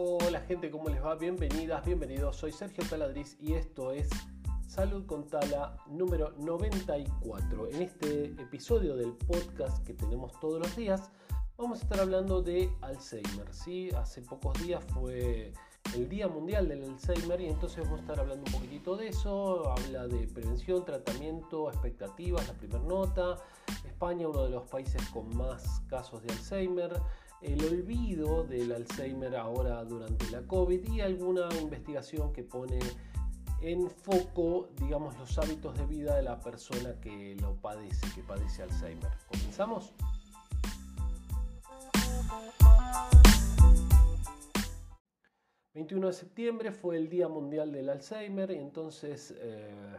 Hola gente, ¿cómo les va? Bienvenidas, bienvenidos. Soy Sergio Taladriz y esto es Salud con Tala número 94. En este episodio del podcast que tenemos todos los días, vamos a estar hablando de Alzheimer. ¿sí? Hace pocos días fue el Día Mundial del Alzheimer y entonces vamos a estar hablando un poquitito de eso. Habla de prevención, tratamiento, expectativas, la primera nota. España, uno de los países con más casos de Alzheimer el olvido del Alzheimer ahora durante la COVID y alguna investigación que pone en foco, digamos, los hábitos de vida de la persona que lo padece, que padece Alzheimer. ¿Comenzamos? ...21 de septiembre fue el Día Mundial del Alzheimer... ...y entonces eh,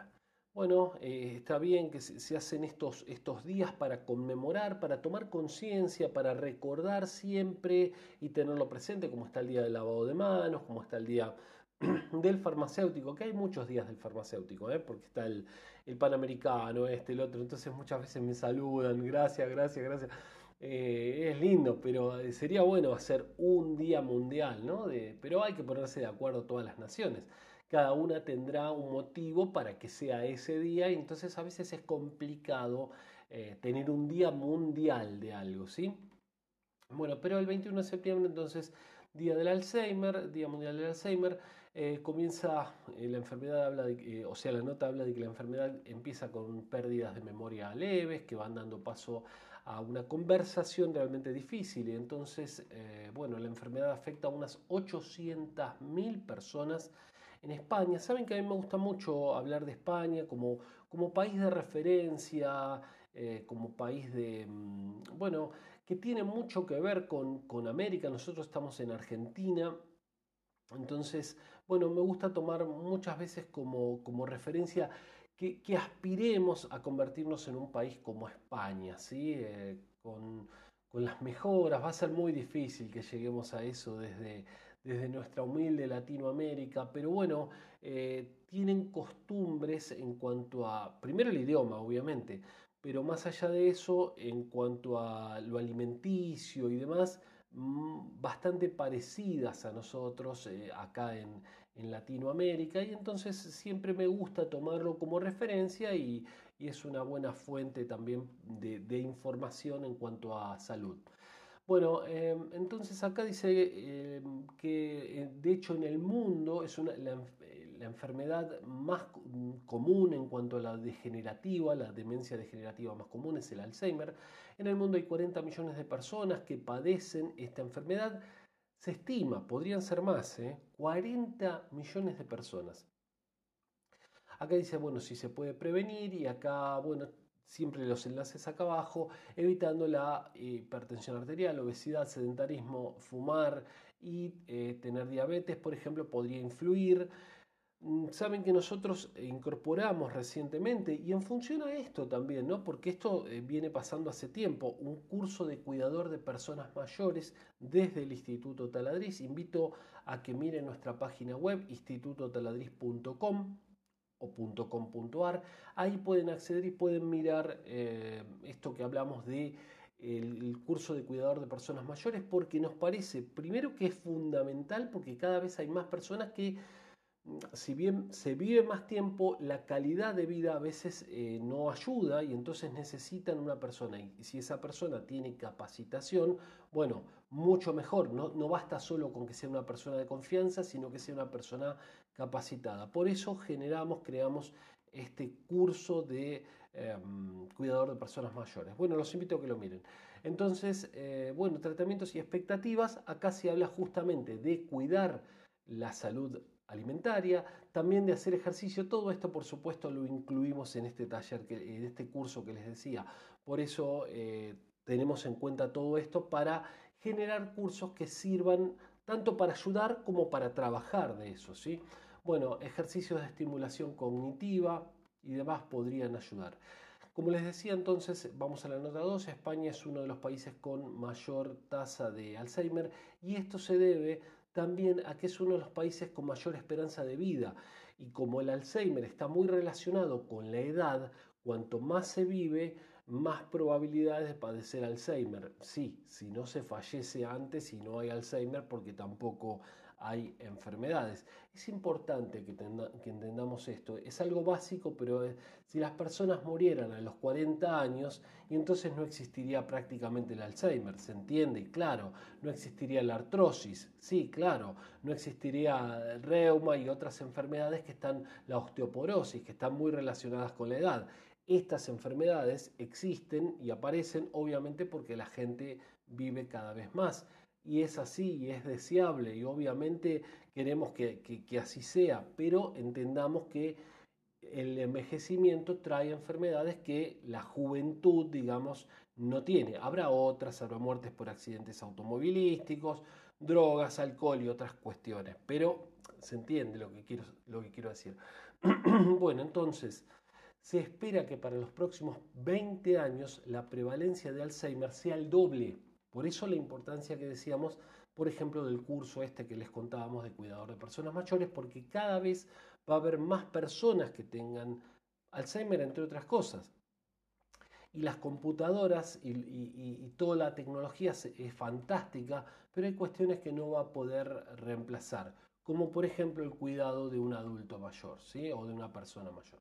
bueno, eh, está bien que se, hacen estos, estos días para conmemorar, para tomar conciencia, para recordar siempre y tenerlo presente, como está el día del lavado de manos, como está el día del farmacéutico, que hay muchos días del farmacéutico, ¿eh? porque está el, el, panamericano, este, el otro, entonces muchas veces me saludan, gracias, gracias, gracias. Eh, es lindo, pero sería bueno hacer un día mundial, ¿no? Pero hay que ponerse de acuerdo todas las naciones cada una tendrá un motivo para que sea ese día y entonces a veces es complicado eh, tener un día mundial de algo, ¿sí? Bueno, pero el 21 de septiembre entonces, Día del Alzheimer, Día Mundial del Alzheimer, eh, comienza eh, la enfermedad, habla o sea, la nota habla de que la enfermedad empieza con pérdidas de memoria leves que van dando paso a una conversación realmente difícil y entonces, bueno, la enfermedad afecta a unas 800.000 personas en España. Saben que a mí me gusta mucho hablar de España como, como país de referencia, eh, como país de, mm, bueno, que tiene mucho que ver con, con América. Nosotros estamos en Argentina. Entonces, bueno, me gusta tomar muchas veces como, como referencia que, que, aspiremos a convertirnos en un país como España, ¿sí? Eh, con, con las mejoras. Va a ser muy difícil que lleguemos a eso desde, desde nuestra humilde Latinoamérica, pero bueno, eh, tienen costumbres en cuanto a, primero el idioma, obviamente, pero más allá de eso, en cuanto a lo alimenticio y demás, mm, bastante parecidas a nosotros eh, acá en, Latinoamérica y entonces siempre me gusta tomarlo como referencia y, es una buena fuente también de información en cuanto a salud. Bueno, em, entonces acá dice em, que eh, de hecho en el mundo es una, la, enfermedad más común en cuanto a la degenerativa, la demencia degenerativa más común es el Alzheimer. En el mundo hay 40 millones de personas que padecen esta enfermedad. Se estima, podrían ser más, 40 ¿eh? millones de personas. Acá dice, bueno, si se puede prevenir y acá, bueno, siempre los enlaces acá abajo, evitando la hipertensión arterial, obesidad, sedentarismo, fumar y eh, tener diabetes, por ejemplo, podría influir. Mm, saben que nosotros incorporamos recientemente y en función a esto también, ¿no? porque esto eh, viene pasando hace tiempo, un curso de cuidador de personas mayores desde el Instituto Taladriz. Invito a que miren nuestra página web institutotaladriz.com o .com.ar. Ahí pueden acceder y pueden mirar eh, esto que hablamos de el, curso de cuidador de personas mayores porque nos parece primero que es fundamental porque cada vez hay más personas que si bien se vive más tiempo, la calidad de vida a veces eh, no ayuda y entonces necesitan una persona. Y si esa persona tiene capacitación, bueno, mucho mejor. No, no basta solo con que sea una persona de confianza, sino que sea una persona capacitada. Por eso generamos, creamos este curso de em, cuidador de personas mayores. Bueno, los invito a que lo miren. Entonces, eh, bueno, tratamientos y expectativas. Acá se habla justamente de cuidar la salud alimentaria, también de hacer ejercicio. Todo esto, por supuesto, lo incluimos en este taller, en este curso que les decía. Por eso eh, tenemos en cuenta todo esto para generar cursos que sirvan tanto para ayudar como para trabajar de eso. ¿sí? Bueno, ejercicios de estimulación cognitiva y demás podrían ayudar. Como les decía entonces, vamos a la nota 2, España es uno de los países con mayor tasa de Alzheimer y esto se debe también a que es uno de los países con mayor esperanza de vida. Y como el Alzheimer está muy relacionado con la edad, cuanto más se vive, más probabilidades de padecer Alzheimer. Sí, si no se fallece antes y no hay Alzheimer, porque tampoco hay enfermedades. Es importante que, entendamos esto. Es algo básico, pero si las personas murieran a los 40 años, y entonces no existiría prácticamente el Alzheimer, ¿se entiende? Claro, no existiría la artrosis, sí, claro, no existiría el reuma y otras enfermedades que están, la osteoporosis, que están muy relacionadas con la edad. Estas enfermedades existen y aparecen obviamente porque la gente vive cada vez más y es así y es deseable y obviamente queremos que, así sea, pero entendamos que el envejecimiento trae enfermedades que la juventud, digamos, no tiene. Habrá otras, habrá muertes por accidentes automovilísticos, drogas, alcohol y otras cuestiones, pero se entiende lo que quiero, lo que quiero decir. bueno, entonces, se espera que para los próximos 20 años la prevalencia de Alzheimer sea el doble por eso la importancia que decíamos, por ejemplo, del curso este que les contábamos de cuidador de personas mayores, porque cada vez va a haber más personas que tengan Alzheimer, entre otras cosas. Y las computadoras y, toda la tecnología es fantástica, pero hay cuestiones que no va a poder reemplazar, como por ejemplo el cuidado de un adulto mayor ¿sí? o de una persona mayor.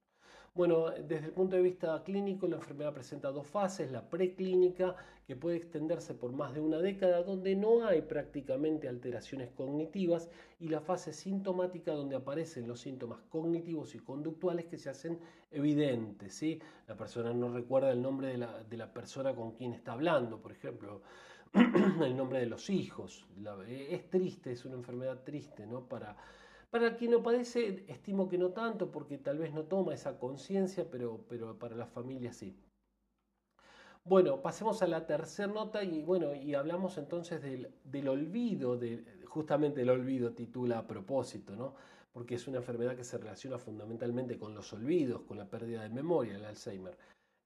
Bueno, desde el punto de vista clínico, la enfermedad presenta dos fases, la preclínica, que puede extenderse por más de una década, donde no hay prácticamente alteraciones cognitivas, y la fase sintomática, donde aparecen los síntomas cognitivos y conductuales que se hacen evidentes. ¿sí? La persona no recuerda el nombre de la, de la persona con quien está hablando, por ejemplo, el nombre de los hijos. es triste, es una enfermedad triste, ¿no? Para para quien no padece, estimo que no tanto, porque tal vez no toma esa conciencia, pero, pero para la familia sí. Bueno, pasemos a la tercera nota y bueno, y hablamos entonces del, del olvido, de, justamente el olvido titula a propósito, ¿no? Porque es una enfermedad que se relaciona fundamentalmente con los olvidos, con la pérdida de memoria, el Alzheimer.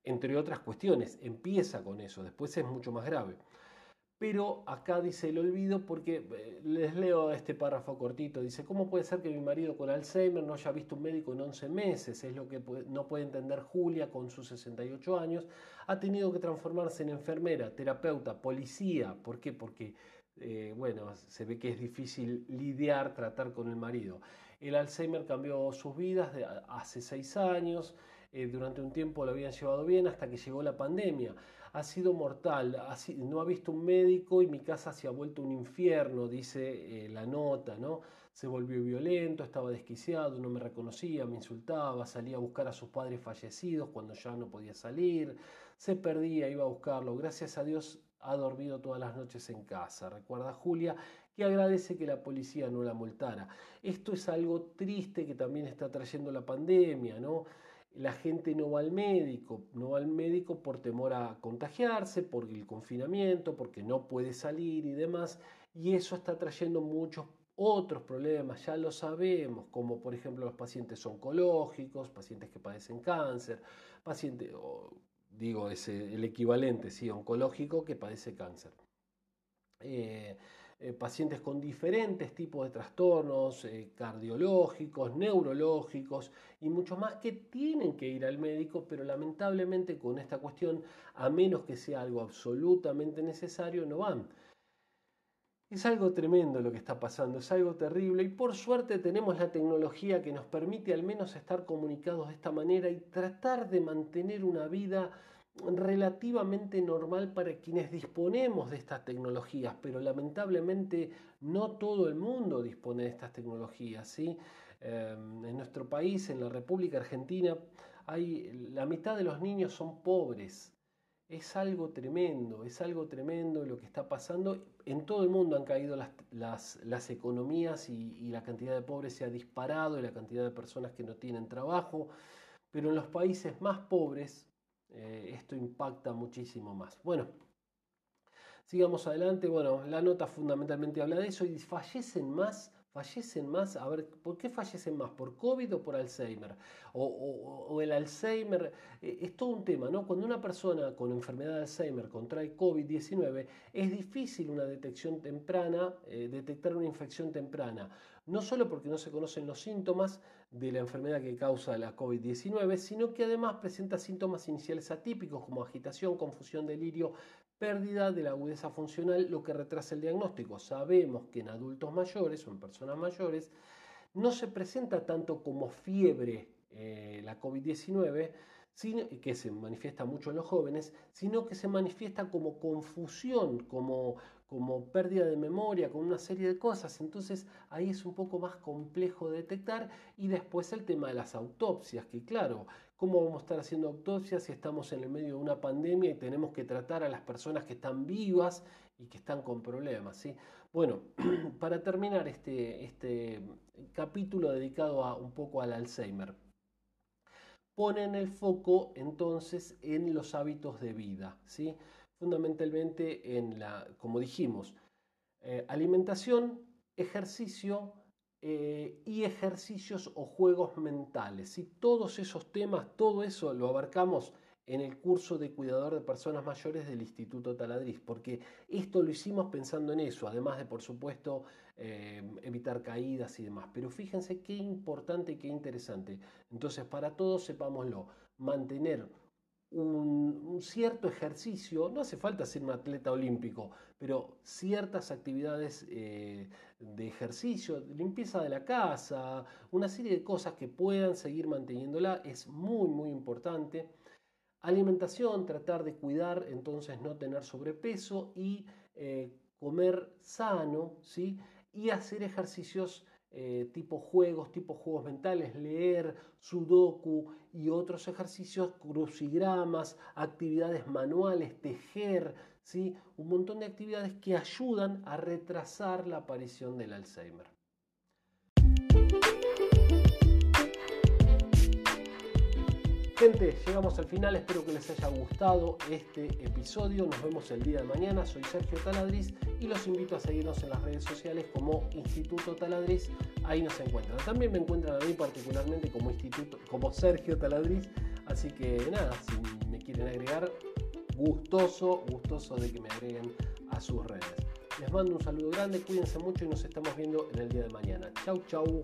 Entre otras cuestiones, empieza con eso, después es mucho más grave. Pero acá dice el olvido porque eh, les leo este párrafo cortito. Dice, ¿cómo puede ser que mi marido con Alzheimer no haya visto un médico en 11 meses? Es lo que no puede entender Julia con sus 68 años. Ha tenido que transformarse en enfermera, terapeuta, policía. ¿Por qué? Porque, eh, bueno, se ve que es difícil lidiar, tratar con el marido. El Alzheimer cambió sus vidas hace 6 años. Eh, durante un tiempo lo habían llevado bien hasta que llegó la pandemia ha sido mortal, no ha visto un médico y mi casa se ha vuelto un infierno, dice eh, la nota, ¿no? Se volvió violento, estaba desquiciado, no me reconocía, me insultaba, salía a buscar a sus padres fallecidos cuando ya no podía salir, se perdía, iba a buscarlo. Gracias a Dios ha dormido todas las noches en casa. Recuerda Julia que agradece que la policía no la multara. Esto es algo triste que también está trayendo la pandemia, ¿no? La gente no va al médico, no va al médico por temor a contagiarse, por el confinamiento, porque no puede salir y demás, y eso está trayendo muchos otros problemas, ya lo sabemos, como por ejemplo los pacientes oncológicos, pacientes que padecen cáncer, pacientes, digo, es el equivalente, sí, oncológico que padece cáncer. Eh, eh, pacientes con diferentes tipos de trastornos eh, cardiológicos, neurológicos y muchos más que tienen que ir al médico, pero lamentablemente con esta cuestión, a menos que sea algo absolutamente necesario, no van. Es algo tremendo lo que está pasando, es algo terrible y por suerte tenemos la tecnología que nos permite al menos estar comunicados de esta manera y tratar de mantener una vida relativamente normal para quienes disponemos de estas tecnologías, pero lamentablemente no todo el mundo dispone de estas tecnologías. ¿sí? Em, en nuestro país, en la República Argentina, hay, la mitad de los niños son pobres. Es algo tremendo, es algo tremendo lo que está pasando. En todo el mundo han caído las, las, economías y, y la cantidad de pobres se ha disparado y la cantidad de personas que no tienen trabajo. Pero en los países más pobres, eh, esto impacta muchísimo más. Bueno, sigamos adelante. Bueno, la nota fundamentalmente habla de eso y fallecen más. Fallecen más, a ver, ¿por qué fallecen más? ¿Por COVID o por Alzheimer? O, el Alzheimer, eh, es todo un tema, ¿no? Cuando una persona con enfermedad de Alzheimer contrae COVID-19, es difícil una detección temprana, eh, detectar una infección temprana. no solo porque no se conocen los síntomas de la enfermedad que causa la COVID-19, sino que además presenta síntomas iniciales atípicos como agitación, confusión, delirio, pérdida de la agudeza funcional, lo que retrasa el diagnóstico. Sabemos que en adultos mayores o en personas mayores no se presenta tanto como fiebre eh, la COVID-19, que se manifiesta mucho en los jóvenes, sino que se manifiesta como confusión, como, como pérdida de memoria, con una serie de cosas. Entonces ahí es un poco más complejo de detectar. Y después el tema de las autopsias, que claro, ¿cómo vamos a estar haciendo autopsias si estamos en el medio de una pandemia y tenemos que tratar a las personas que están vivas y que están con problemas? ¿sí? Bueno, para terminar este, este capítulo dedicado a, un poco al Alzheimer ponen el foco entonces en los hábitos de vida, ¿sí? fundamentalmente en la, como dijimos, eh, alimentación, ejercicio eh, y ejercicios o juegos mentales. y Todos esos temas, todo eso lo abarcamos en el curso de cuidador de personas mayores del Instituto Taladriz, porque esto lo hicimos pensando en eso, además de, por supuesto, eh, evitar caídas y demás. Pero fíjense qué importante qué interesante. Entonces, para todos, sepámoslo, mantener un, cierto ejercicio, no hace falta ser un atleta olímpico, pero ciertas actividades eh, de ejercicio, limpieza de la casa, una serie de cosas que puedan seguir manteniéndola es muy, muy importante. Alimentación, tratar de cuidar, entonces no tener sobrepeso y eh, comer sano, ¿sí? Y hacer ejercicios eh, tipo juegos, tipo juegos mentales, leer, sudoku y otros ejercicios, crucigramas, actividades manuales, tejer, ¿sí? un montón de actividades que ayudan a retrasar la aparición del Alzheimer. Gente, llegamos al final, espero que les haya gustado este episodio. Nos vemos el día de mañana. Soy Sergio Taladriz y los invito a seguirnos en las redes sociales como Instituto Taladriz. Ahí nos encuentran. También me encuentran a mí particularmente como Instituto, como Sergio Taladriz. Así que nada, si me quieren agregar, gustoso, gustoso de que me agreguen a sus redes. Les mando un saludo grande, cuídense mucho y nos estamos viendo en el día de mañana. Chau, chau.